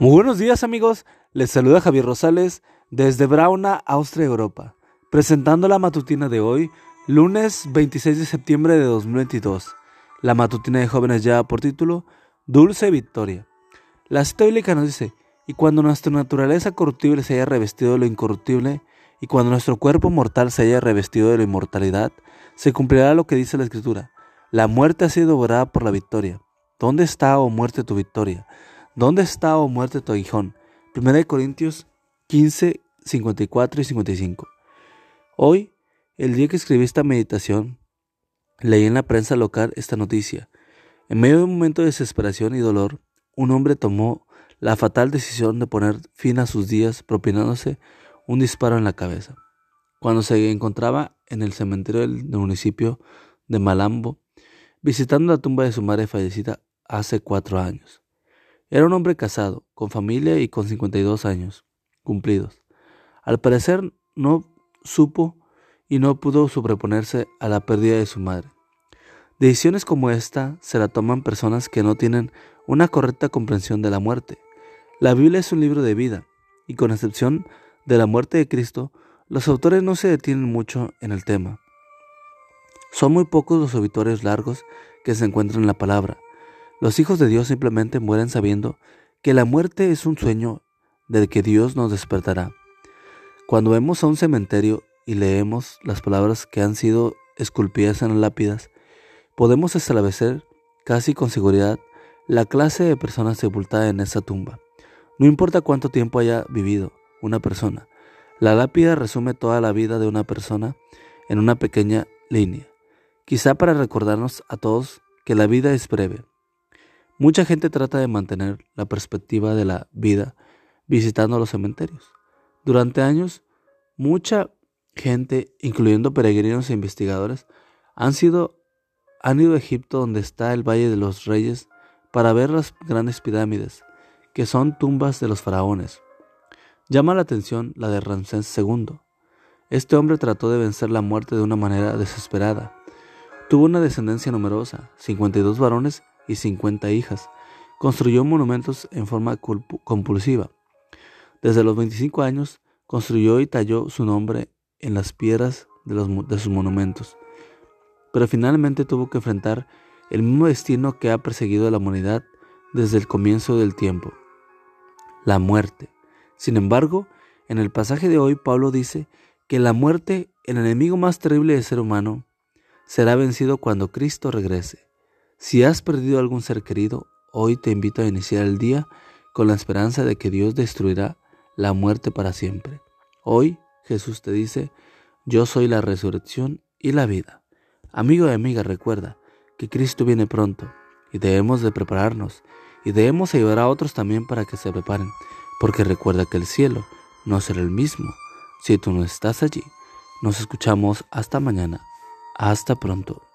Muy buenos días amigos, les saluda Javier Rosales desde Brauna, Austria, Europa, presentando la matutina de hoy, lunes 26 de septiembre de 2022. La matutina de jóvenes ya por título Dulce Victoria. La cita bíblica nos dice, y cuando nuestra naturaleza corruptible se haya revestido de lo incorruptible, y cuando nuestro cuerpo mortal se haya revestido de la inmortalidad, se cumplirá lo que dice la Escritura. La muerte ha sido devorada por la victoria. ¿Dónde está, oh muerte, tu victoria? ¿Dónde está, oh muerte, tu aguijón? 1 Corintios 15, 54 y 55. Hoy, el día que escribí esta meditación, leí en la prensa local esta noticia. En medio de un momento de desesperación y dolor, un hombre tomó la fatal decisión de poner fin a sus días propinándose un disparo en la cabeza. Cuando se encontraba en el cementerio del municipio de Malambo, visitando la tumba de su madre fallecida hace cuatro años. Era un hombre casado, con familia y con 52 años cumplidos. Al parecer no supo y no pudo sobreponerse a la pérdida de su madre. Decisiones como esta se la toman personas que no tienen una correcta comprensión de la muerte. La Biblia es un libro de vida, y con excepción de la muerte de Cristo, los autores no se detienen mucho en el tema. Son muy pocos los obituarios largos que se encuentran en la palabra, los hijos de Dios simplemente mueren sabiendo que la muerte es un sueño del que Dios nos despertará. Cuando vemos a un cementerio y leemos las palabras que han sido esculpidas en lápidas, podemos establecer casi con seguridad la clase de personas sepultada en esa tumba. No importa cuánto tiempo haya vivido una persona, la lápida resume toda la vida de una persona en una pequeña línea, quizá para recordarnos a todos que la vida es breve Mucha gente trata de mantener la perspectiva de la vida visitando los cementerios. Durante años, mucha gente, incluyendo peregrinos e investigadores, han, sido, han ido a Egipto donde está el Valle de los Reyes para ver las grandes pirámides, que son tumbas de los faraones. Llama la atención la de Ramsés II. Este hombre trató de vencer la muerte de una manera desesperada. Tuvo una descendencia numerosa, 52 varones y 50 hijas. Construyó monumentos en forma compulsiva. Desde los 25 años construyó y talló su nombre en las piedras de, los, de sus monumentos. Pero finalmente tuvo que enfrentar el mismo destino que ha perseguido a la humanidad desde el comienzo del tiempo, la muerte. Sin embargo, en el pasaje de hoy Pablo dice que la muerte, el enemigo más terrible del ser humano, será vencido cuando Cristo regrese. Si has perdido algún ser querido, hoy te invito a iniciar el día con la esperanza de que Dios destruirá la muerte para siempre. Hoy Jesús te dice, yo soy la resurrección y la vida. Amigo y amiga, recuerda que Cristo viene pronto y debemos de prepararnos y debemos ayudar a otros también para que se preparen, porque recuerda que el cielo no será el mismo si tú no estás allí. Nos escuchamos hasta mañana. Hasta pronto.